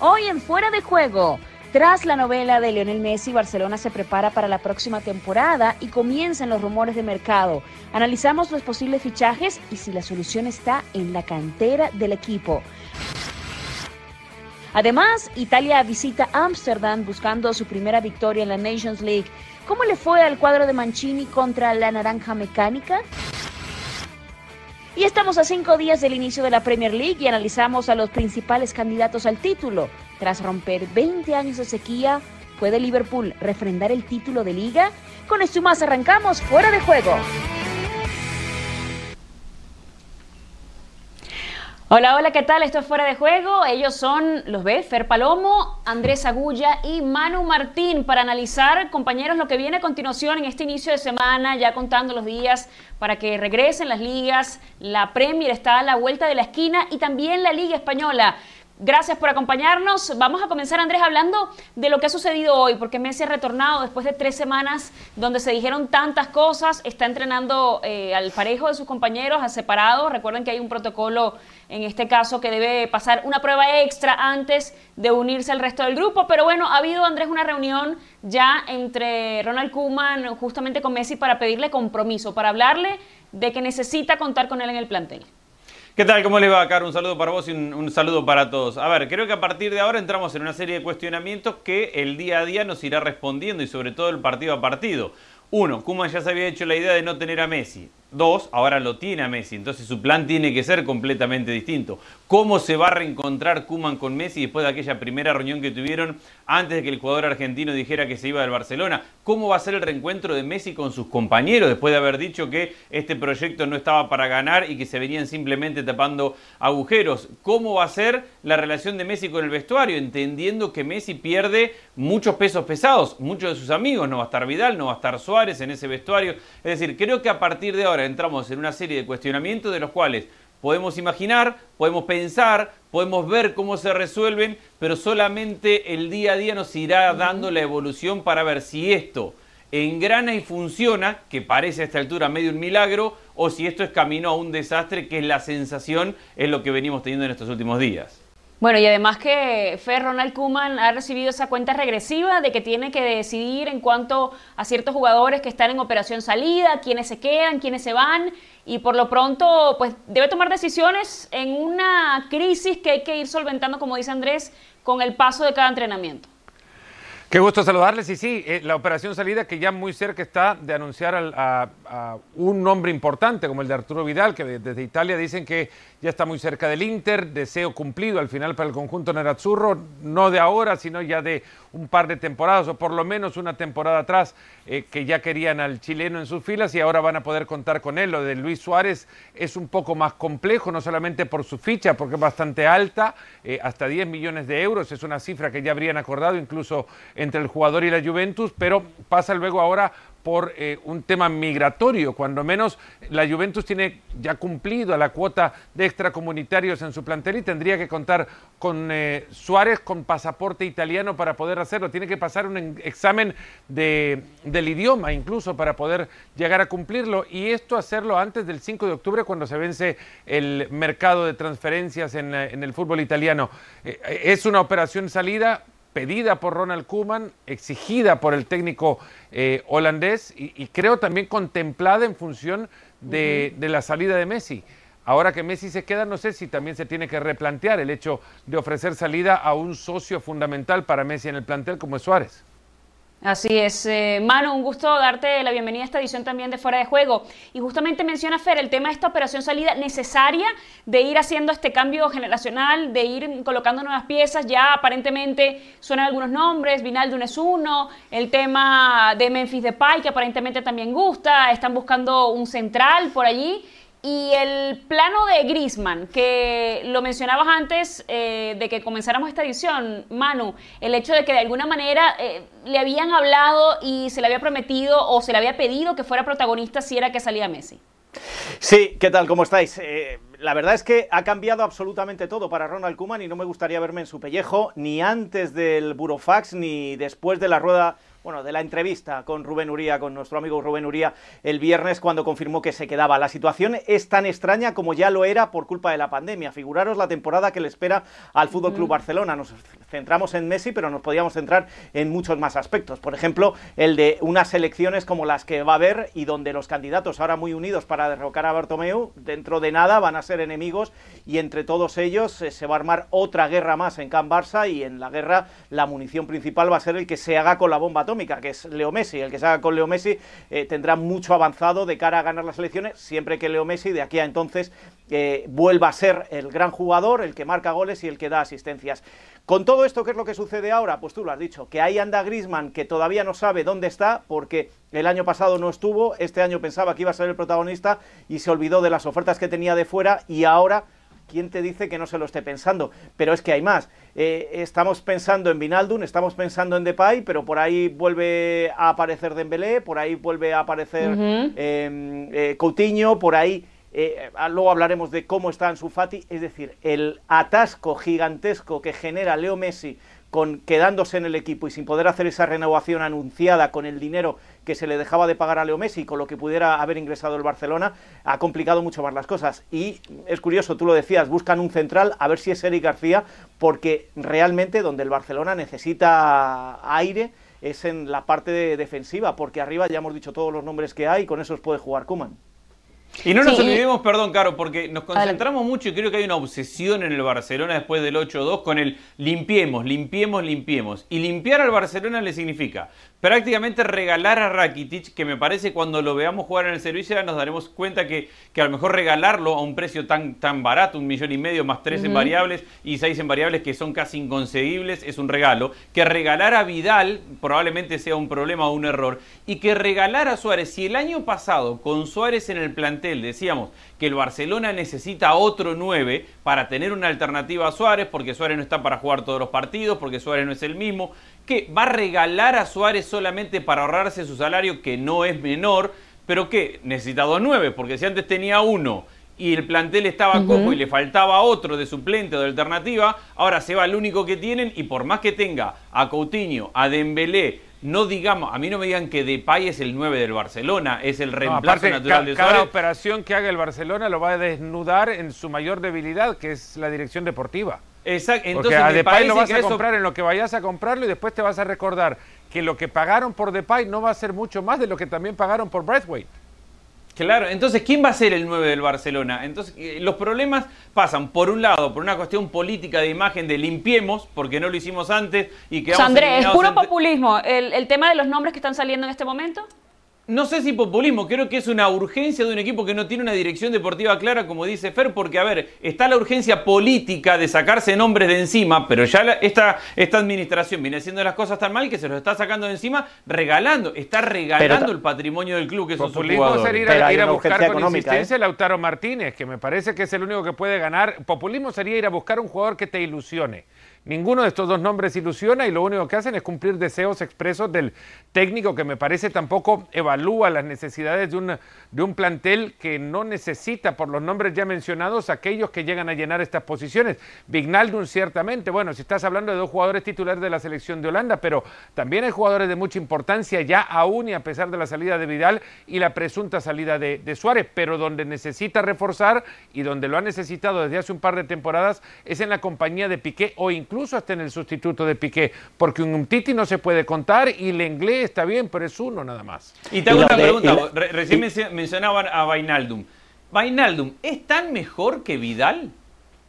Hoy en Fuera de Juego. Tras la novela de Lionel Messi, Barcelona se prepara para la próxima temporada y comienzan los rumores de mercado. Analizamos los posibles fichajes y si la solución está en la cantera del equipo. Además, Italia visita Ámsterdam buscando su primera victoria en la Nations League. ¿Cómo le fue al cuadro de Mancini contra la Naranja Mecánica? Y estamos a cinco días del inicio de la Premier League y analizamos a los principales candidatos al título. Tras romper 20 años de sequía, ¿puede Liverpool refrendar el título de liga? Con esto más arrancamos fuera de juego. Hola, hola, ¿qué tal? Esto es Fuera de Juego. Ellos son, los ve, Fer Palomo, Andrés Agulla y Manu Martín para analizar, compañeros, lo que viene a continuación en este inicio de semana, ya contando los días para que regresen las ligas. La Premier está a la vuelta de la esquina y también la Liga Española. Gracias por acompañarnos. Vamos a comenzar, Andrés, hablando de lo que ha sucedido hoy, porque Messi ha retornado después de tres semanas donde se dijeron tantas cosas. Está entrenando eh, al parejo de sus compañeros, a separado. Recuerden que hay un protocolo en este caso que debe pasar una prueba extra antes de unirse al resto del grupo. Pero bueno, ha habido, Andrés, una reunión ya entre Ronald Koeman justamente con Messi para pedirle compromiso, para hablarle de que necesita contar con él en el plantel. ¿Qué tal? ¿Cómo le va, Caro? Un saludo para vos y un, saludo para todos. A ver, creo que a partir de ahora entramos en una serie de cuestionamientos que el día a día nos irá respondiendo y sobre todo el partido a partido. Uno, Kuman ya se había hecho la idea de no tener a Messi. Dos, ahora lo tiene a Messi, entonces su plan tiene que ser completamente distinto. ¿Cómo se va a reencontrar Kuman con Messi después de aquella primera reunión que tuvieron antes de que el jugador argentino dijera que se iba del Barcelona? ¿Cómo va a ser el reencuentro de Messi con sus compañeros después de haber dicho que este proyecto no estaba para ganar y que se venían simplemente tapando agujeros? ¿Cómo va a ser la relación de Messi con el vestuario? Entendiendo que Messi pierde muchos pesos pesados, muchos de sus amigos, no va a estar Vidal, no va a estar Suárez en ese vestuario. Es decir, creo que a partir de ahora entramos en una serie de cuestionamientos de los cuales podemos imaginar, podemos pensar, podemos ver cómo se resuelven, pero solamente el día a día nos irá dando la evolución para ver si esto engrana y funciona, que parece a esta altura medio un milagro, o si esto es camino a un desastre, que es la sensación, es lo que venimos teniendo en estos últimos días. Bueno, y además que Fer Ronald Kuman ha recibido esa cuenta regresiva de que tiene que decidir en cuanto a ciertos jugadores que están en operación salida, quiénes se quedan, quiénes se van, y por lo pronto, pues debe tomar decisiones en una crisis que hay que ir solventando, como dice Andrés, con el paso de cada entrenamiento. Qué gusto saludarles. Y sí, eh, la operación salida que ya muy cerca está de anunciar a, un nombre importante como el de Arturo Vidal, que desde Italia dicen que ya está muy cerca del Inter, deseo cumplido al final para el conjunto Nerazzurro, no de ahora, sino ya de un par de temporadas, o por lo menos una temporada atrás, eh, que ya querían al chileno en sus filas y ahora van a poder contar con él. Lo de Luis Suárez es un poco más complejo, no solamente por su ficha, porque es bastante alta, eh, hasta 10 millones de euros, es una cifra que ya habrían acordado incluso entre el jugador y la Juventus, pero pasa luego ahora por eh, un tema migratorio, cuando menos la Juventus tiene ya cumplido la cuota de extracomunitarios en su plantel y tendría que contar con eh, Suárez con pasaporte italiano para poder hacerlo. Tiene que pasar un examen de, del idioma incluso para poder llegar a cumplirlo y esto hacerlo antes del 5 de octubre cuando se vence el mercado de transferencias en, en el fútbol italiano. Eh, es una operación salida pedida por Ronald Koeman, exigida por el técnico eh, holandés y, creo también contemplada en función de, de la salida de Messi. Ahora que Messi se queda, no sé si también se tiene que replantear el hecho de ofrecer salida a un socio fundamental para Messi en el plantel como es Suárez. Así es, eh, Manu, un gusto darte la bienvenida a esta edición también de Fuera de Juego. Y justamente menciona Fer el tema de esta operación salida necesaria de ir haciendo este cambio generacional, de ir colocando nuevas piezas. Ya aparentemente suenan algunos nombres, Vinaldo es uno, el tema de Memphis Depay que aparentemente también gusta, están buscando un central por allí. Y el plano de Grisman, que lo mencionabas antes eh, de que comenzáramos esta edición, Manu, el hecho de que de alguna manera eh, le habían hablado y se le había prometido o se le había pedido que fuera protagonista si era que salía Messi. Sí, ¿qué tal? ¿Cómo estáis? Eh, la verdad es que ha cambiado absolutamente todo para Ronald Koeman y no me gustaría verme en su pellejo ni antes del Burofax ni después de la rueda bueno, de la entrevista con Rubén Uría, con nuestro amigo Rubén Uría, el viernes cuando confirmó que se quedaba. La situación es tan extraña como ya lo era por culpa de la pandemia. Figuraros la temporada que le espera al Fútbol Club Barcelona. Nos centramos en Messi, pero nos podíamos centrar en muchos más aspectos. Por ejemplo, el de unas elecciones como las que va a haber y donde los candidatos ahora muy unidos para derrocar a Bartomeu, dentro de nada van a ser enemigos y entre todos ellos eh, se va a armar otra guerra más en Can Barça y en la guerra la munición principal va a ser el que se haga con la bomba atómica, que es Leo Messi. El que se haga con Leo Messi eh, tendrá mucho avanzado de cara a ganar las elecciones, siempre que Leo Messi de aquí a entonces eh, vuelva a ser el gran jugador, el que marca goles y el que da asistencias. Con todo esto, ¿qué es lo que sucede ahora? Pues tú lo has dicho, que ahí anda Grisman, que todavía no sabe dónde está, porque el año pasado no estuvo, este año pensaba que iba a ser el protagonista y se olvidó de las ofertas que tenía de fuera y ahora ¿quién te dice que no se lo esté pensando? Pero es que hay más. Eh, estamos pensando en Vinaldun, estamos pensando en Depay, pero por ahí vuelve a aparecer Dembélé, por ahí vuelve a aparecer em, eh, Coutinho, por ahí eh, luego hablaremos de cómo está Ansu Fati, es decir, el atasco gigantesco que genera Leo Messi con quedándose en el equipo y sin poder hacer esa renovación anunciada con el dinero que se le dejaba de pagar a Leo Messi con lo que pudiera haber ingresado el Barcelona, ha complicado mucho más las cosas. Y es curioso, tú lo decías, buscan un central, a ver si es Eric García, porque realmente donde el Barcelona necesita aire es en la parte defensiva, porque arriba ya hemos dicho todos los nombres que hay y con esos puede jugar Kuman. Y no nos olvidemos, perdón, Caro, porque nos concentramos mucho y creo que hay una obsesión en el Barcelona después del 8-2 con el limpiemos, limpiemos, limpiemos. Y limpiar al Barcelona le significa prácticamente regalar a Rakitic, que me parece cuando lo veamos jugar en el servicio ya nos daremos cuenta que, que a lo mejor regalarlo a un precio tan, tan barato, un millón y medio más tres en variables y seis en variables que son casi inconcebibles, es un regalo. Que regalar a Vidal probablemente sea un problema o un error. Y que regalar a Suárez, si el año pasado con Suárez en el plantel decíamos que el Barcelona necesita otro 9 para tener una alternativa a Suárez, porque Suárez no está para jugar todos los partidos, porque Suárez no es el mismo, que va a regalar a Suárez solamente para ahorrarse su salario, que no es menor, pero que necesita dos nueve, porque si antes tenía uno y el plantel estaba cojo y le faltaba otro de suplente o de alternativa, ahora se va el único que tienen y por más que tenga a Coutinho, a Dembélé, no digamos, a mí no me digan que Depay es el 9 del Barcelona, es el reemplazo natural de Suárez. Cada operación que haga el Barcelona lo va a desnudar en su mayor debilidad, que es la dirección deportiva. Exacto. Entonces, Porque a Depay lo vas a comprar en lo que vayas a comprarlo y después te vas a recordar que lo que pagaron por Depay no va a ser mucho más de lo que también pagaron por Braithwaite. Claro, entonces, ¿quién va a ser el 9 del Barcelona? Entonces, eh, los problemas pasan, por un lado, por una cuestión política de imagen de limpiemos, porque no lo hicimos antes y que... Andrés, es puro populismo el, el tema de los nombres que están saliendo en este momento no sé si populismo, creo que es una urgencia de un equipo que no tiene una dirección deportiva clara, como dice Fer, porque, a ver, está la urgencia política de sacarse nombres de encima, pero ya esta, esta administración viene haciendo las cosas tan mal que se los está sacando de encima, regalando, está regalando el patrimonio del club, que es Populismo sería ir a, buscar con insistencia ¿eh? Lautaro Martínez, que me parece que es el único que puede ganar. Populismo sería ir a buscar un jugador que te ilusione. Ninguno de estos dos nombres ilusiona y lo único que hacen es cumplir deseos expresos del técnico que me parece tampoco evalúa las necesidades de un, de un plantel que no necesita, por los nombres ya mencionados, aquellos que llegan a llenar estas posiciones. Vignaldum ciertamente, bueno, si estás hablando de dos jugadores titulares de la selección de Holanda, pero también hay jugadores de mucha importancia ya aún y a pesar de la salida de Vidal y la presunta salida de, de Suárez, pero donde necesita reforzar y donde lo ha necesitado desde hace un par de temporadas es en la compañía de Piqué o incluso incluso hasta en el sustituto de Piqué, porque un Titi no se puede contar y el inglés está bien, pero es uno nada más. Y te hago una pregunta, recién mencionaban a Vainaldum. ¿Vainaldum es tan mejor que Vidal?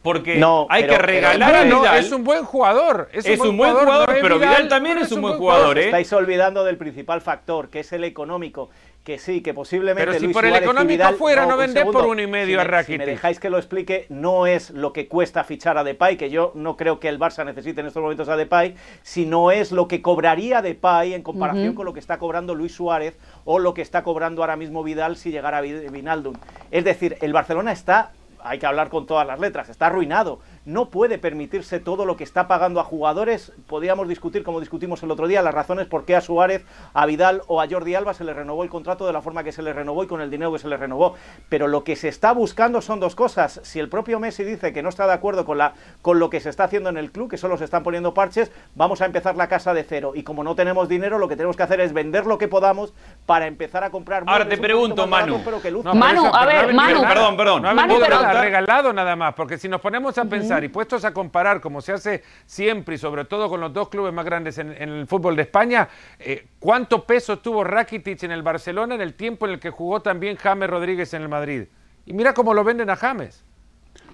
Porque no, hay que regalar a Vidal. es un buen jugador. Es un, buen, jugador, pero Vidal, también es un buen jugador. ¿eh? Estáis olvidando del principal factor, que es el económico que sí, que posiblemente. Pero si por el económico fuera, no, vender por uno y medio a Rakitic. Si me dejáis que lo explique, no es lo que cuesta fichar a Depay, que yo no creo que el Barça necesite en estos momentos a Depay, sino es lo que cobraría Depay en comparación con lo que está cobrando Luis Suárez o lo que está cobrando ahora mismo Vidal si llegara a Vinaldum. Es decir, el Barcelona está hay que hablar con todas las letras, está arruinado. No puede permitirse todo lo que está pagando a jugadores. Podríamos discutir, como discutimos el otro día, las razones por qué a Suárez, a Vidal o a Jordi Alba se le renovó el contrato de la forma que se le renovó y con el dinero que se le renovó. Pero lo que se está buscando son dos cosas. Si el propio Messi dice que no está de acuerdo con, la, con lo que se está haciendo en el club, que solo se están poniendo parches, vamos a empezar la casa de cero. Y como no tenemos dinero, lo que tenemos que hacer es vender lo que podamos para empezar a comprar. Ahora te pregunto, Manu. Manu, a ver, Manu. Perdón, perdón. No Manu, regalado nada más, porque si nos ponemos a pensar y puestos a comparar, como se hace siempre y sobre todo con los dos clubes más grandes en, el fútbol de España, eh, ¿cuánto peso tuvo Rakitic en el Barcelona en el tiempo en el que jugó también James Rodríguez en el Madrid? Y mira cómo lo venden a James.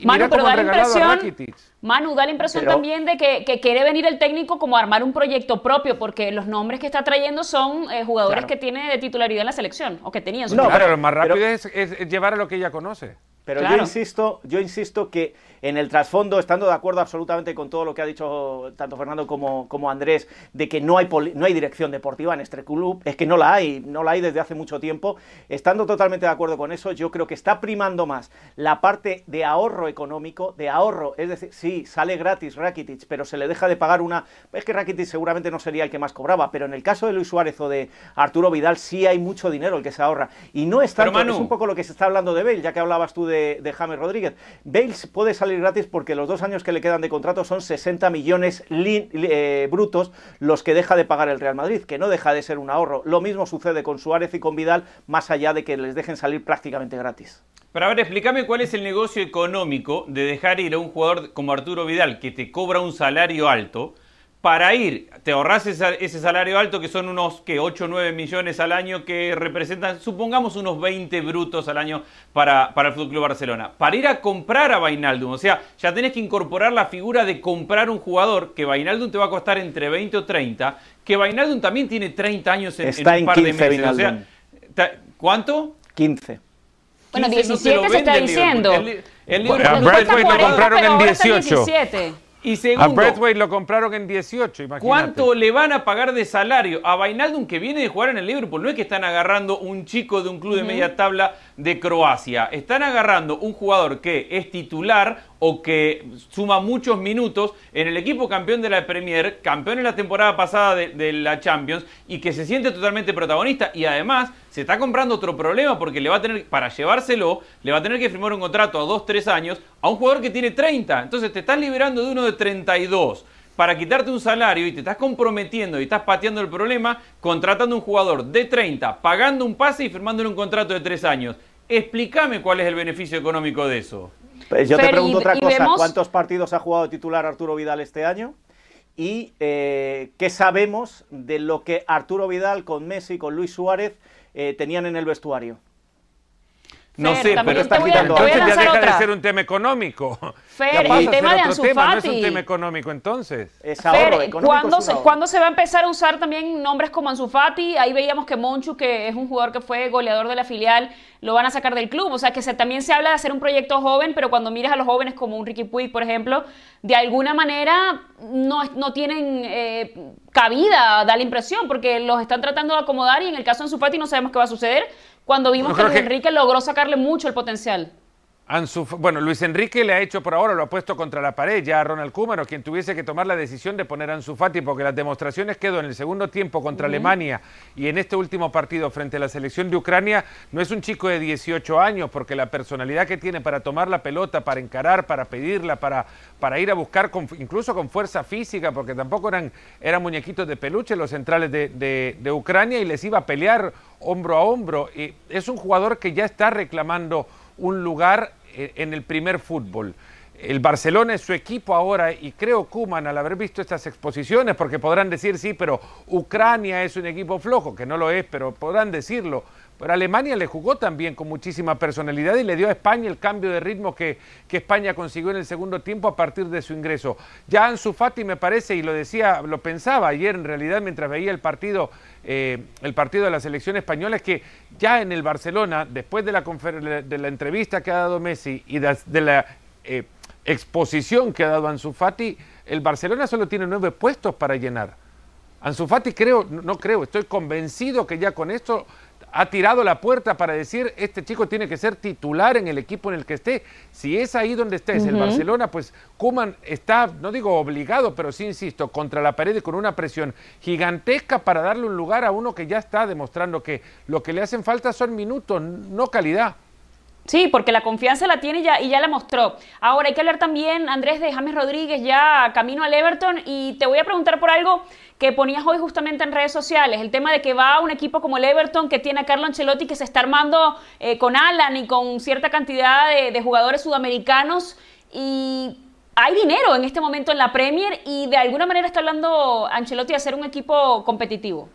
Manu, pero da la impresión, Manu, da la impresión también de que, quiere venir el técnico como a armar un proyecto propio, porque los nombres que está trayendo son eh, jugadores que tiene de titularidad en la selección, o que tenían su No, pero lo más rápido es, llevar a lo que ella conoce. Pero yo insisto, yo insisto que en el trasfondo, estando de acuerdo absolutamente con todo lo que ha dicho tanto Fernando como, como Andrés, de que no hay, no hay dirección deportiva en este club, es que no la hay, no la hay desde hace mucho tiempo, estando totalmente de acuerdo con eso, yo creo que está primando más la parte de ahorro económico, de ahorro, es decir, sí, sale gratis Rakitic, pero se le deja de pagar una... Es que Rakitic seguramente no sería el que más cobraba, pero en el caso de Luis Suárez o de Arturo Vidal sí hay mucho dinero el que se ahorra. Y no es tanto, es un poco lo que se está hablando de Bale, ya que hablabas tú de de, James Rodríguez. Bale puede salir gratis porque los dos años que le quedan de contrato son 60 millones eh, brutos los que deja de pagar el Real Madrid, que no deja de ser un ahorro. Lo mismo sucede con Suárez y con Vidal, más allá de que les dejen salir prácticamente gratis. Pero a ver, explícame cuál es el negocio económico de dejar ir a un jugador como Arturo Vidal, que te cobra un salario alto, para ir, te ahorras ese salario alto que son unos que 8 o 9 millones al año que representan, supongamos unos 20 brutos al año para, para el Fútbol Barcelona. Para ir a comprar a Vainaldum, o sea, ya tenés que incorporar la figura de comprar un jugador que Vainaldum te va a costar entre 20 o 30, que Vainaldum también tiene 30 años en, Está en un par de meses. O sea, ¿Cuánto? 15. Bueno, 17 se está diciendo. El, el, lo compraron en 18. Y segundo, a lo compraron en 18, imagínate. ¿Cuánto le van a pagar de salario a Vainaldum que viene de jugar en el Liverpool? No es que están agarrando un chico de un club de media tabla de Croacia. Están agarrando un jugador que es titular o que suma muchos minutos en el equipo campeón de la Premier, campeón en la temporada pasada de, la Champions y que se siente totalmente protagonista y además se está comprando otro problema porque le va a tener, para llevárselo, le va a tener que firmar un contrato a 2, 3 años a un jugador que tiene 30. Entonces te estás liberando de uno de 32 para quitarte un salario y te estás comprometiendo y estás pateando el problema contratando un jugador de 30, pagando un pase y firmándole un contrato de 3 años. Explícame cuál es el beneficio económico de eso. Pues yo te pregunto otra cosa, ¿cuántos partidos ha jugado titular Arturo Vidal este año? Y eh, qué sabemos de lo que Arturo Vidal con Messi, con Luis Suárez eh, tenían en el vestuario. No sé, pero está quitando. Entonces ya deja de ser un tema económico. Fer, el tema de Ansu Fati. No es un tema económico entonces. Es ahorro, Fer, ¿cuándo, se, ¿cuándo, se, va a empezar a usar también nombres como Ansu Fati? Ahí veíamos que Monchu, que es un jugador que fue goleador de la filial, lo van a sacar del club. O sea, que se, también se habla de hacer un proyecto joven, pero cuando miras a los jóvenes como un Ricky Puig, por ejemplo, de alguna manera no, no tienen eh, cabida, da la impresión, porque los están tratando de acomodar y en el caso de Ansu Fati no sabemos qué va a suceder cuando vimos que Luis Enrique logró sacarle mucho el potencial. Bueno, Luis Enrique le ha hecho por ahora, lo ha puesto contra la pared ya a Ronald Koeman, quien tuviese que tomar la decisión de poner a Ansu Fati, porque las demostraciones quedó en el segundo tiempo contra Alemania y en este último partido frente a la selección de Ucrania, no es un chico de 18 años, porque la personalidad que tiene para tomar la pelota, para encarar, para pedirla, para, para ir a buscar, incluso con fuerza física, porque tampoco eran, eran muñequitos de peluche los centrales de, de Ucrania y les iba a pelear hombro a hombro. Y es un jugador que ya está reclamando un lugar eh, en el primer fútbol. El Barcelona es su equipo ahora y creo Kuman al haber visto estas exposiciones, porque podrán decir sí, pero Ucrania es un equipo flojo, que no lo es, pero podrán decirlo. Pero Alemania le jugó también con muchísima personalidad y le dio a España el cambio de ritmo que, que, España consiguió en el segundo tiempo a partir de su ingreso. Ya Ansu Fati me parece, y lo decía, lo pensaba ayer en realidad mientras veía el partido, eh, el partido de la selección española, es que ya en el Barcelona, después de la, de la entrevista que ha dado Messi y de, la eh, exposición que ha dado Ansu Fati, el Barcelona solo tiene nueve puestos para llenar. Ansu Fati creo, no creo, estoy convencido que ya con esto ha tirado la puerta para decir, este chico tiene que ser titular en el equipo en el que esté. Si es ahí donde estés, el Barcelona, pues Kuman está, no digo obligado, pero sí insisto, contra la pared y con una presión gigantesca para darle un lugar a uno que ya está demostrando que lo que le hacen falta son minutos, no calidad. Sí, porque la confianza la tiene ya y ya la mostró. Ahora hay que hablar también, Andrés, de James Rodríguez ya camino al Everton y te voy a preguntar por algo que ponías hoy justamente en redes sociales, el tema de que va un equipo como el Everton que tiene a Carlo Ancelotti que se está armando eh, con Alan y con cierta cantidad de, de jugadores sudamericanos y hay dinero en este momento en la Premier y de alguna manera está hablando Ancelotti de hacer un equipo competitivo.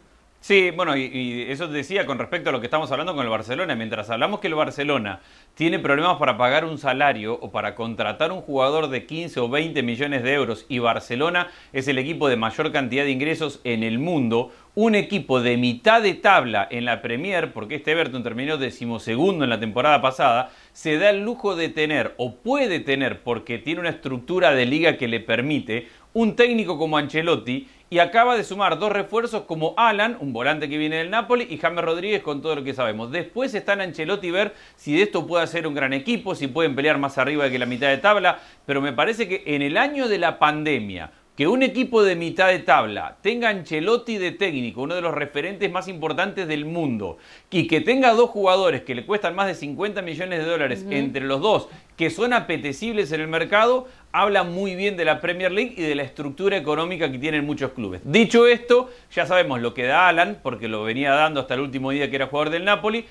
Sí, bueno, y, eso te decía con respecto a lo que estamos hablando con el Barcelona. Mientras hablamos que el Barcelona tiene problemas para pagar un salario o para contratar un jugador de 15 o 20 millones de euros y Barcelona es el equipo de mayor cantidad de ingresos en el mundo, un equipo de mitad de tabla en la Premier, porque este Everton terminó decimosegundo en la temporada pasada, se da el lujo de tener o puede tener, porque tiene una estructura de liga que le permite, un técnico como Ancelotti y acaba de sumar dos refuerzos como Alan, un volante que viene del Napoli, y James Rodríguez con todo lo que sabemos. Después está en Ancelotti ver si de esto puede ser un gran equipo, si pueden pelear más arriba que la mitad de tabla, pero me parece que en el año de la pandemia, que un equipo de mitad de tabla tenga Ancelotti de técnico, uno de los referentes más importantes del mundo, y que tenga dos jugadores que le cuestan más de 50 millones de dólares entre los dos, que son apetecibles en el mercado, habla muy bien de la Premier League y de la estructura económica que tienen muchos clubes. Dicho esto, ya sabemos lo que da Alan, porque lo venía dando hasta el último día que era jugador del Napoli.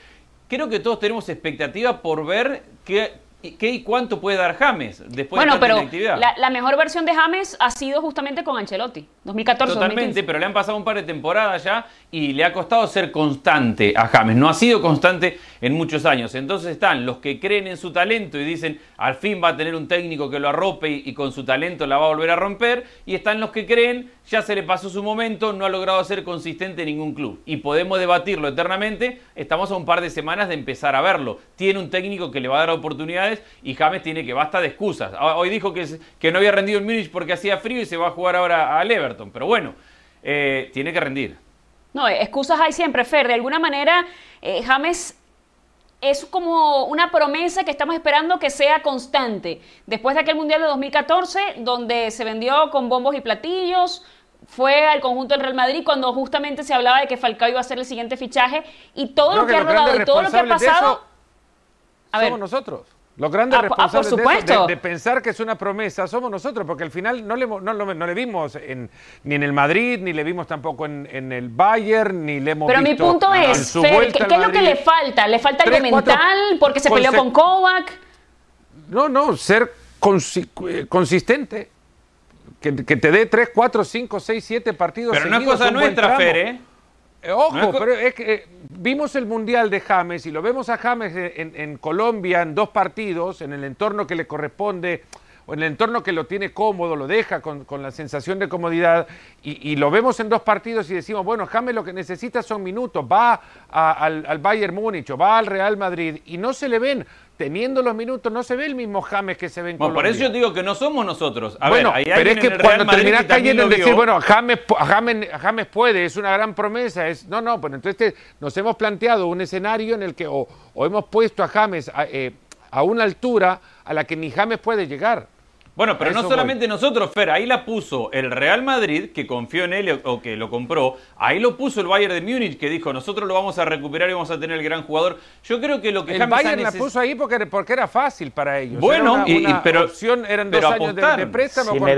Creo que todos tenemos expectativa por ver qué ¿Qué y cuánto puede dar James después bueno, de pero la, la, mejor versión de James ha sido justamente con Ancelotti, 2014 Totalmente, pero le han pasado un par de temporadas ya y le ha costado ser constante a James. No ha sido constante en muchos años. Entonces están los que creen en su talento y dicen al fin va a tener un técnico que lo arrope y, y con su talento la va a volver a romper. Y están los que creen ya se le pasó su momento, no ha logrado ser consistente en ningún club. Y podemos debatirlo eternamente, estamos a un par de semanas de empezar a verlo. Tiene un técnico que le va a dar oportunidades y James tiene que basta de excusas. Ah, hoy dijo que, que no había rendido en Múnich porque hacía frío y se va a jugar ahora al Everton. Pero bueno, eh, tiene que rendir. No, excusas hay siempre, Fer. De alguna manera, eh, James es como una promesa que estamos esperando que sea constante. Después de aquel Mundial de 2014, donde se vendió con bombos y platillos, fue al conjunto del Real Madrid cuando justamente se hablaba de que Falcao iba a ser el siguiente fichaje y todo lo que, ha rodado y todo lo que ha pasado. somos nosotros. Los grandes ah, ah, responsables de, pensar que es una promesa somos nosotros, porque al final no le, no, le vimos ni en el Madrid, ni le vimos tampoco en, el Bayern, ni le hemos Pero mi punto es, Fer, ¿qué, es lo que le falta? ¿Le falta algo mental porque se peleó con Kovac? No, no, ser eh, consistente que, te dé 3, 4, 5, 6, 7 partidos. Pero una cosa nuestra, Fer, ¿eh? ¿eh? Ojo, pero es que eh, vimos el Mundial de James y lo vemos a James en, Colombia en dos partidos, en el entorno que le corresponde, o en el entorno que lo tiene cómodo, lo deja con, la sensación de comodidad, y, lo vemos en dos partidos y decimos, bueno, James lo que necesita son minutos, va al, al Bayern Múnich o va al Real Madrid, y no se le ven teniendo los minutos, no se ve el mismo James que se ve en bueno, Por eso yo digo que no somos nosotros. A bueno, ver, pero es que cuando terminas cayendo en decir, bueno, James, James, James, puede, es una gran promesa, es no, no, pues entonces nos hemos planteado un escenario en el que o, hemos puesto a James a, eh, a una altura a la que ni James puede llegar. Bueno, pero no solamente nosotros, Fer, ahí la puso el Real Madrid, que confió en él o que lo compró, ahí lo puso el Bayern de Múnich, que dijo, nosotros lo vamos a recuperar y vamos a tener el gran jugador. Yo creo que lo que el Bayern la puso ahí porque, porque era fácil para ellos. Bueno, y, pero, opción, eran dos años de, préstamo con,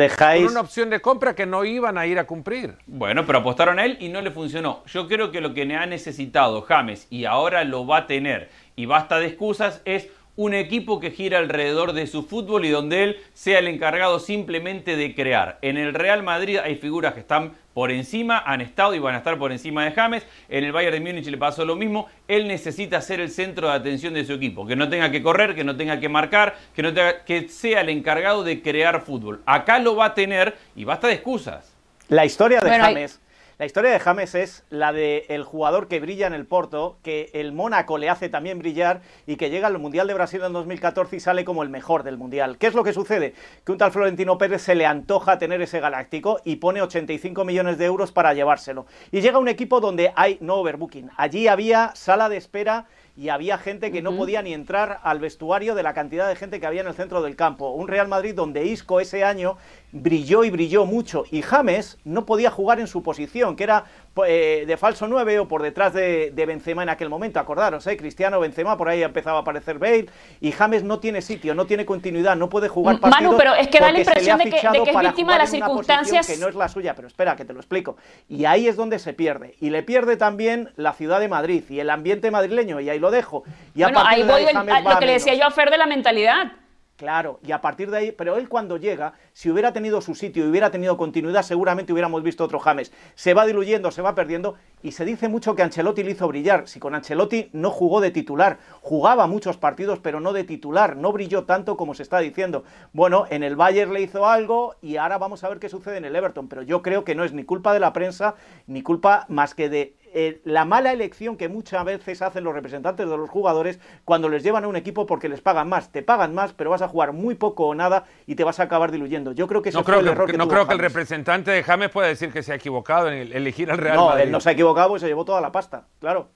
una opción de compra que no iban a ir a cumplir. Bueno, pero apostaron a él y no le funcionó. Yo creo que lo que ha necesitado James y ahora lo va a tener y basta de excusas es un equipo que gira alrededor de su fútbol y donde él sea el encargado simplemente de crear. En el Real Madrid hay figuras que están por encima, han estado y van a estar por encima de James. En el Bayern de Múnich le pasó lo mismo. Él necesita ser el centro de atención de su equipo, que no tenga que correr, que no tenga que marcar, que, no tenga, que sea el encargado de crear fútbol. Acá lo va a tener y basta de excusas. La historia de James La historia de James es la de el jugador que brilla en el Porto, que el Mónaco le hace también brillar y que llega al Mundial de Brasil en 2014 y sale como el mejor del Mundial. ¿Qué es lo que sucede? Que un tal Florentino Pérez se le antoja tener ese galáctico y pone 85 millones de euros para llevárselo. Y llega un equipo donde hay no overbooking. Allí había sala de espera y había gente que no podía ni entrar al vestuario de la cantidad de gente que había en el centro del campo. Un Real Madrid donde Isco ese año brilló y brilló mucho y James no podía jugar en su posición, que era eh, de falso 9 o por detrás de, Benzema en aquel momento, acordaros, ¿eh? Cristiano, Benzema, por ahí empezaba a aparecer Bale y James no tiene sitio, no tiene continuidad, no puede jugar partidos Manu, pero es que da la impresión de que, es víctima de las circunstancias que no es la suya, pero espera, que te lo explico. Y ahí es donde se pierde. Y le pierde también la ciudad de Madrid y el ambiente madrileño, y ahí lo dejo. Y bueno, ahí voy a lo que le decía yo a Fer de la mentalidad. Claro, y a partir de ahí, pero él cuando llega, si hubiera tenido su sitio y hubiera tenido continuidad, seguramente hubiéramos visto otro James. Se va diluyendo, se va perdiendo, y se dice mucho que Ancelotti le hizo brillar. Si con Ancelotti no jugó de titular, jugaba muchos partidos, pero no de titular, no brilló tanto como se está diciendo. Bueno, en el Bayern le hizo algo y ahora vamos a ver qué sucede en el Everton, pero yo creo que no es ni culpa de la prensa, ni culpa más que de eh, la mala elección que muchas veces hacen los representantes de los jugadores cuando les llevan a un equipo porque les pagan más. Te pagan más, pero vas a jugar muy poco o nada y te vas a acabar diluyendo. Yo creo que no creo el error que, No creo que el representante de James pueda decir que se ha equivocado en elegir al Real no, Madrid. No, él no se ha equivocado y se llevó toda la pasta, claro.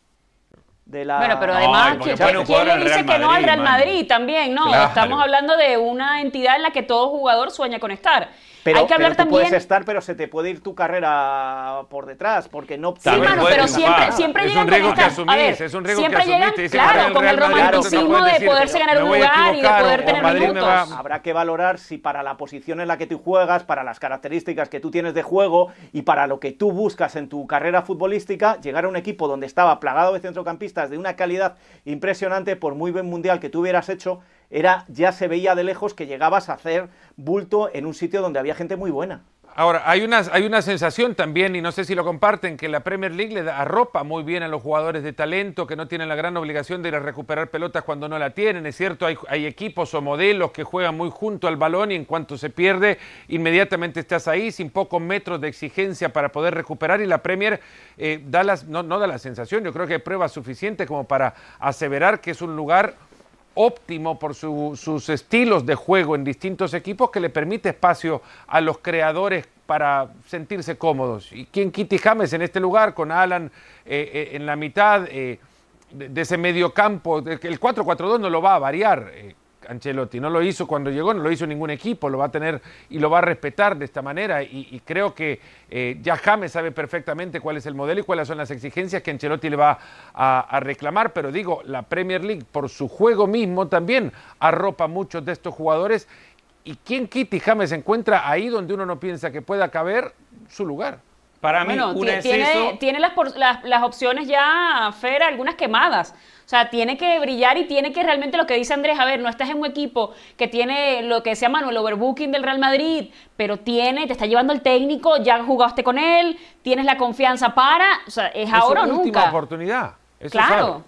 Bueno, pero además, ¿quién, le dice que no al Real Madrid también? No, estamos hablando de una entidad en la que todo jugador sueña con estar. Pero, Hay que hablar también... puedes estar, pero se te puede ir tu carrera por detrás, porque no... Sí, mano, pero siempre, siempre es un riesgo que asumís, es un riesgo siempre que asumís. claro, con el romanticismo de poderse ganar un lugar y de poder tener minutos. Habrá que valorar si para la posición en la que tú juegas, para las características que tú tienes de juego y para lo que tú buscas en tu carrera futbolística, llegar a un equipo donde estaba plagado de centrocampistas de una calidad impresionante, por muy buen mundial que tú hubieras hecho, era ya se veía de lejos que llegabas a hacer bulto en un sitio donde había gente muy buena. Ahora, hay una, hay una sensación también, y no sé si lo comparten, que la Premier League le arropa muy bien a los jugadores de talento que no tienen la gran obligación de ir a recuperar pelotas cuando no la tienen. Es cierto, hay, hay equipos o modelos que juegan muy junto al balón y en cuanto se pierde, inmediatamente estás ahí sin pocos metros de exigencia para poder recuperar. Y la Premier eh, da las, no, no da la sensación, yo creo que hay pruebas suficientes como para aseverar que es un lugar óptimo por sus estilos de juego en distintos equipos que le permite espacio a los creadores para sentirse cómodos. Y quien Kitty James en este lugar, con Alan eh, eh, en la mitad eh, de, ese medio campo, el 4-4-2 no lo va a variar. Ancelotti. No lo hizo cuando llegó, no lo hizo ningún equipo, lo va a tener y lo va a respetar de esta manera. Y, creo que eh, ya James sabe perfectamente cuál es el modelo y cuáles son las exigencias que Ancelotti le va a, reclamar. Pero digo, la Premier League, por su juego mismo, también arropa muchos de estos jugadores. ¿Y quién Kitty James encuentra ahí donde uno no piensa que pueda caber su lugar? Para mí, tiene, tiene las, las, las, opciones ya, Fer, algunas quemadas. O sea, tiene que brillar y tiene que realmente lo que dice Andrés, a ver, no estás en un equipo que tiene lo que se llama el overbooking del Real Madrid, pero tiene, te está llevando el técnico, ya jugaste con él, tienes la confianza para, o sea, es, ahora o nunca. última oportunidad. claro.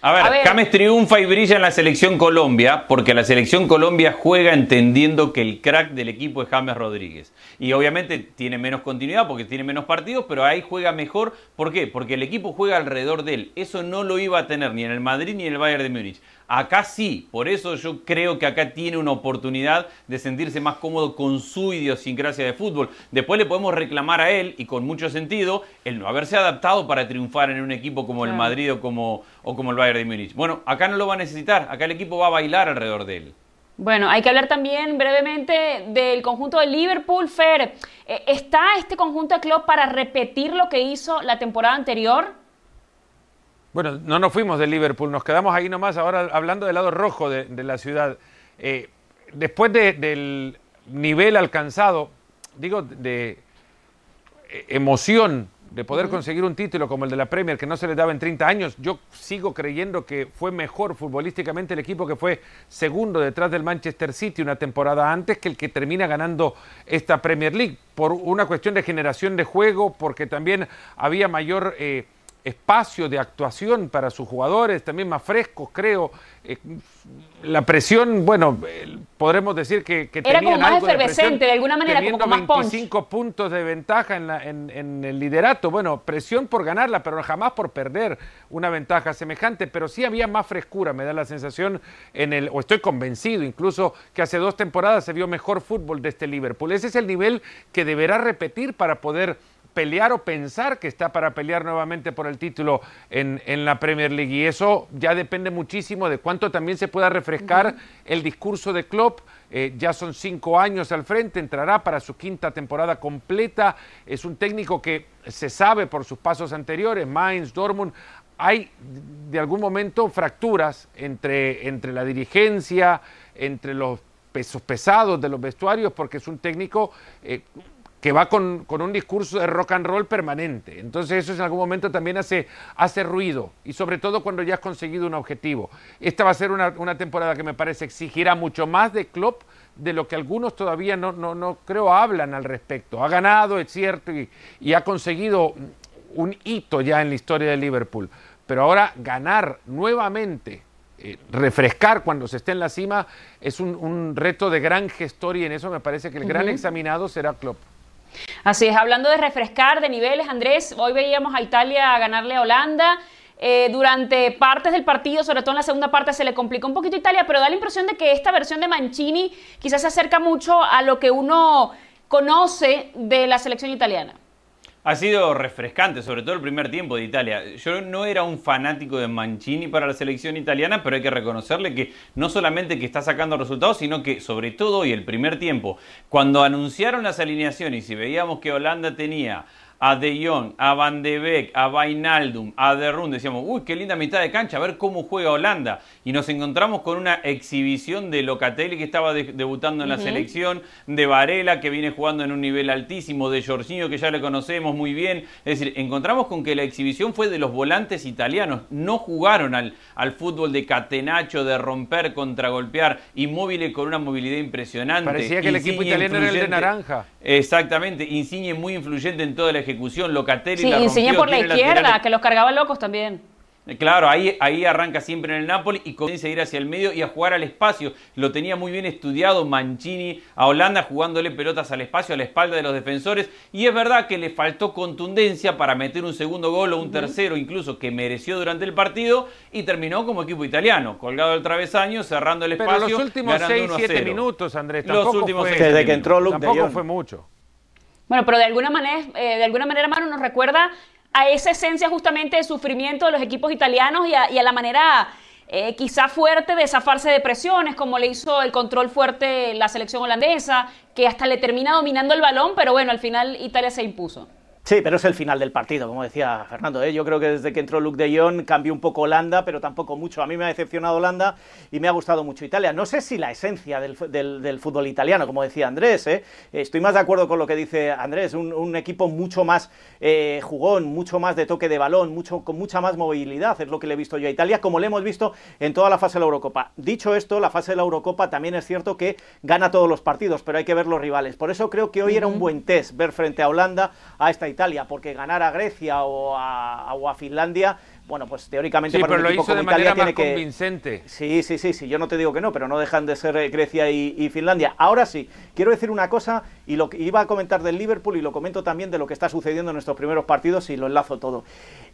A ver, James triunfa y brilla en la selección Colombia porque la selección Colombia juega entendiendo que el crack del equipo es James Rodríguez. Y obviamente tiene menos continuidad porque tiene menos partidos, pero ahí juega mejor. ¿Por qué? Porque el equipo juega alrededor de él. Eso no lo iba a tener ni en el Madrid ni en el Bayern de Múnich. Acá sí, por eso yo creo que acá tiene una oportunidad de sentirse más cómodo con su idiosincrasia de fútbol. Después le podemos reclamar a él, y con mucho sentido, el no haberse adaptado para triunfar en un equipo como el Madrid o como, o como el Bayern de Múnich. Bueno, acá no lo va a necesitar, acá el equipo va a bailar alrededor de él. Bueno, hay que hablar también brevemente del conjunto de Liverpool. Fer, eh, ¿está este conjunto de club para repetir lo que hizo la temporada anterior? Bueno, no nos fuimos de Liverpool, nos quedamos ahí nomás ahora hablando del lado rojo de, la ciudad. Eh, después del nivel alcanzado, digo, de eh, emoción de poder conseguir un título como el de la Premier que no se le daba en 30 años, yo sigo creyendo que fue mejor futbolísticamente el equipo que fue segundo detrás del Manchester City una temporada antes que el que termina ganando esta Premier League, por una cuestión de generación de juego, porque también había mayor... Eh, espacio de actuación para sus jugadores, también más frescos, creo. Eh, la presión, bueno, eh, podremos decir que, que Era como más efervescente, de, alguna manera, como más 25 puntos de ventaja en, en, el liderato. Bueno, presión por ganarla, pero jamás por perder una ventaja semejante. Pero sí había más frescura, me da la sensación, en el, o estoy convencido incluso, que hace dos temporadas se vio mejor fútbol de este Liverpool. Ese es el nivel que deberá repetir para poder pelear o pensar que está para pelear nuevamente por el título en, la Premier League. Y eso ya depende muchísimo de cuánto también se pueda refrescar el discurso de Klopp. Eh, ya son cinco años al frente, entrará para su quinta temporada completa. Es un técnico que se sabe por sus pasos anteriores, Mainz, Dortmund. Hay de algún momento fracturas entre, entre la dirigencia, entre los pesos pesados de los vestuarios, porque es un técnico eh, que va con, un discurso de rock and roll permanente. Entonces eso en algún momento también hace, hace ruido, y sobre todo cuando ya has conseguido un objetivo. Esta va a ser una, temporada que me parece exigirá mucho más de Klopp de lo que algunos todavía no, no, no creo hablan al respecto. Ha ganado, es cierto, y, ha conseguido un hito ya en la historia de Liverpool. Pero ahora ganar nuevamente eh, refrescar cuando se esté en la cima es un, reto de gran gestor y en eso me parece que el gran examinado será Klopp. Así es, hablando de refrescar de niveles, Andrés, hoy veíamos a Italia ganarle a Holanda. Eh, durante partes del partido, sobre todo en la segunda parte, se le complicó un poquito Italia, pero da la impresión de que esta versión de Mancini quizás se acerca mucho a lo que uno conoce de la selección italiana. Ha sido refrescante, sobre todo el primer tiempo de Italia. Yo no era un fanático de Mancini para la selección italiana, pero hay que reconocerle que no solamente que está sacando resultados, sino que sobre todo hoy, el primer tiempo, cuando anunciaron las alineaciones y veíamos que Holanda tenía a De Jong, a Van de Beek, a Vainaldum, a De Run, decíamos, uy, qué linda mitad de cancha, a ver cómo juega Holanda. Y nos encontramos con una exhibición de Locatelli que estaba debutando en la selección, de Varela que viene jugando en un nivel altísimo, de Jorginho que ya le conocemos muy bien. Es decir, encontramos con que la exhibición fue de los volantes italianos, no jugaron al, al fútbol de catenacho, de romper, contragolpear, inmóviles con una movilidad impresionante. Parecía que el equipo italiano era el de naranja. Exactamente, Insigne muy influyente en toda la ejecución, Locatelli sí, la rompió, por la izquierda, que los cargaba locos también. Eh, claro, ahí, ahí arranca siempre en el Napoli y comienza a ir hacia el medio y a jugar al espacio. Lo tenía muy bien estudiado Mancini a Holanda jugándole pelotas al espacio, a la espalda de los defensores. Y es verdad que le faltó contundencia para meter un segundo gol o un tercero incluso que mereció durante el partido y terminó como equipo italiano, colgado al travesaño, cerrando el espacio. Pero los últimos 6-7 minutos, Andrés, los últimos fue, desde que entró Luke tampoco fue mucho. Bueno, pero de alguna manera, eh, de alguna manera, Manu, nos recuerda a esa esencia justamente de sufrimiento de los equipos italianos y a, la manera eh, quizá fuerte de zafarse de presiones, como le hizo el control fuerte la selección holandesa, que hasta le termina dominando el balón, pero bueno, al final Italia se impuso. Sí, pero es el final del partido, como decía Fernando. ¿eh? Yo creo que desde que entró Luke de Jong cambió un poco Holanda, pero tampoco mucho. A mí me ha decepcionado Holanda y me ha gustado mucho Italia. No sé si la esencia del, fútbol italiano, como decía Andrés. ¿eh? Estoy más de acuerdo con lo que dice Andrés. Un, equipo mucho más eh, jugón, mucho más de toque de balón, mucho, con mucha más movilidad. Es lo que le he visto yo a Italia, como le hemos visto en toda la fase de la Eurocopa. Dicho esto, la fase de la Eurocopa también es cierto que gana todos los partidos, pero hay que ver los rivales. Por eso creo que hoy era un buen test ver frente a Holanda a esta Italia, porque ganar a Grecia o a, Finlandia, bueno, pues teóricamente sí, pero lo hizo de manera más convincente. Sí, sí, sí, sí, yo no te digo que no, pero no dejan de ser eh, Grecia y, Finlandia. Ahora sí, quiero decir una cosa, y lo que iba a comentar del Liverpool y lo comento también de lo que está sucediendo en nuestros primeros partidos y lo enlazo todo.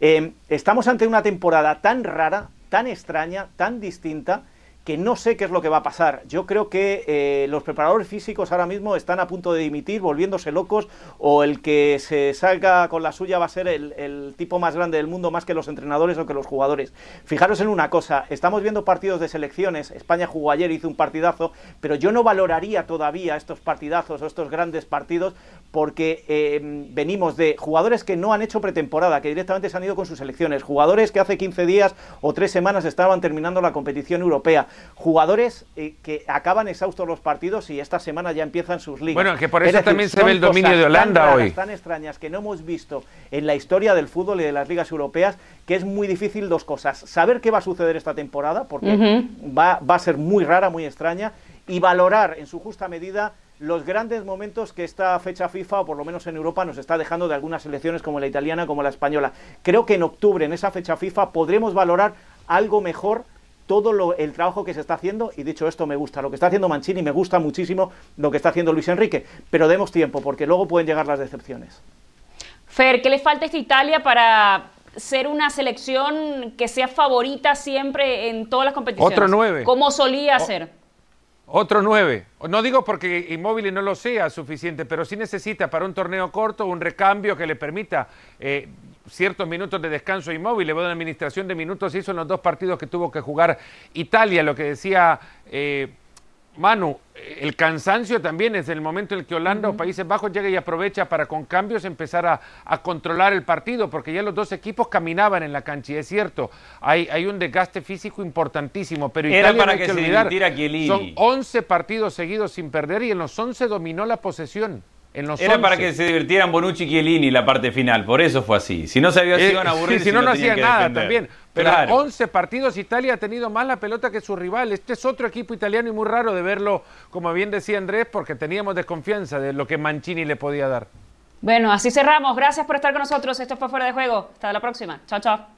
Eh, estamos ante una temporada tan rara, tan extraña, tan distinta, que no sé qué es lo que va a pasar. Yo creo que eh, los preparadores físicos ahora mismo están a punto de dimitir, volviéndose locos, o el que se salga con la suya va a ser el, tipo más grande del mundo, más que los entrenadores o que los jugadores. Fijaros en una cosa, estamos viendo partidos de selecciones, España jugó ayer, hizo un partidazo, pero yo no valoraría todavía estos partidazos o estos grandes partidos porque eh, venimos de jugadores que no han hecho pretemporada, que directamente se han ido con sus selecciones, jugadores que hace 15 días o 3 semanas estaban terminando la competición europea, jugadores eh, que acaban exhaustos los partidos y esta semana ya empiezan sus ligas. Bueno, que por eso también se ve el dominio de Holanda tan hoy. Tan extrañas que no hemos visto en la historia del fútbol y de las ligas europeas, que es muy difícil dos cosas. Saber qué va a suceder esta temporada, porque va, va a ser muy rara, muy extraña, y valorar en su justa medida los grandes momentos que esta fecha FIFA, o por lo menos en Europa, nos está dejando de algunas selecciones como la italiana, como la española. Creo que en octubre, en esa fecha FIFA, podremos valorar algo mejor todo lo, el trabajo que se está haciendo, y dicho esto me gusta, lo que está haciendo Mancini, me gusta muchísimo lo que está haciendo Luis Enrique, pero demos tiempo, porque luego pueden llegar las decepciones. Fer, ¿qué le falta a esta Italia para ser una selección que sea favorita siempre en todas las competiciones? Otro nueve. Como solía ser. Otro nueve. No digo porque Inmóvil no lo sea suficiente, pero sí necesita para un torneo corto un recambio que le permita eh, ciertos minutos de descanso inmóvil. Buena administración de minutos hizo en los dos partidos que tuvo que jugar Italia, lo que decía eh, Manu. El cansancio también es el momento en el que Holanda o Países Bajos llega y aprovecha para con cambios empezar a, controlar el partido, porque ya los dos equipos caminaban en la cancha. Y es cierto, hay, hay un desgaste físico importantísimo, pero Era Italia para no hay que que se olvidar, son 11 partidos seguidos sin perder y en los 11 dominó la posesión. En los Era para 11. que se divirtieran Bonucci y Chiellini la parte final, por eso fue así. Si no sabía si Eh, iban a aburrir, si no, no tenían hacía que nada defender. también. Pero Claro. 11 partidos Italia ha tenido más la pelota que su rival. Este es otro equipo italiano y muy raro de verlo, como bien decía Andrés, porque teníamos desconfianza de lo que Mancini le podía dar. Bueno, así cerramos. Gracias por estar con nosotros. Esto fue Fuera de Juego. Hasta la próxima. Chao, chao.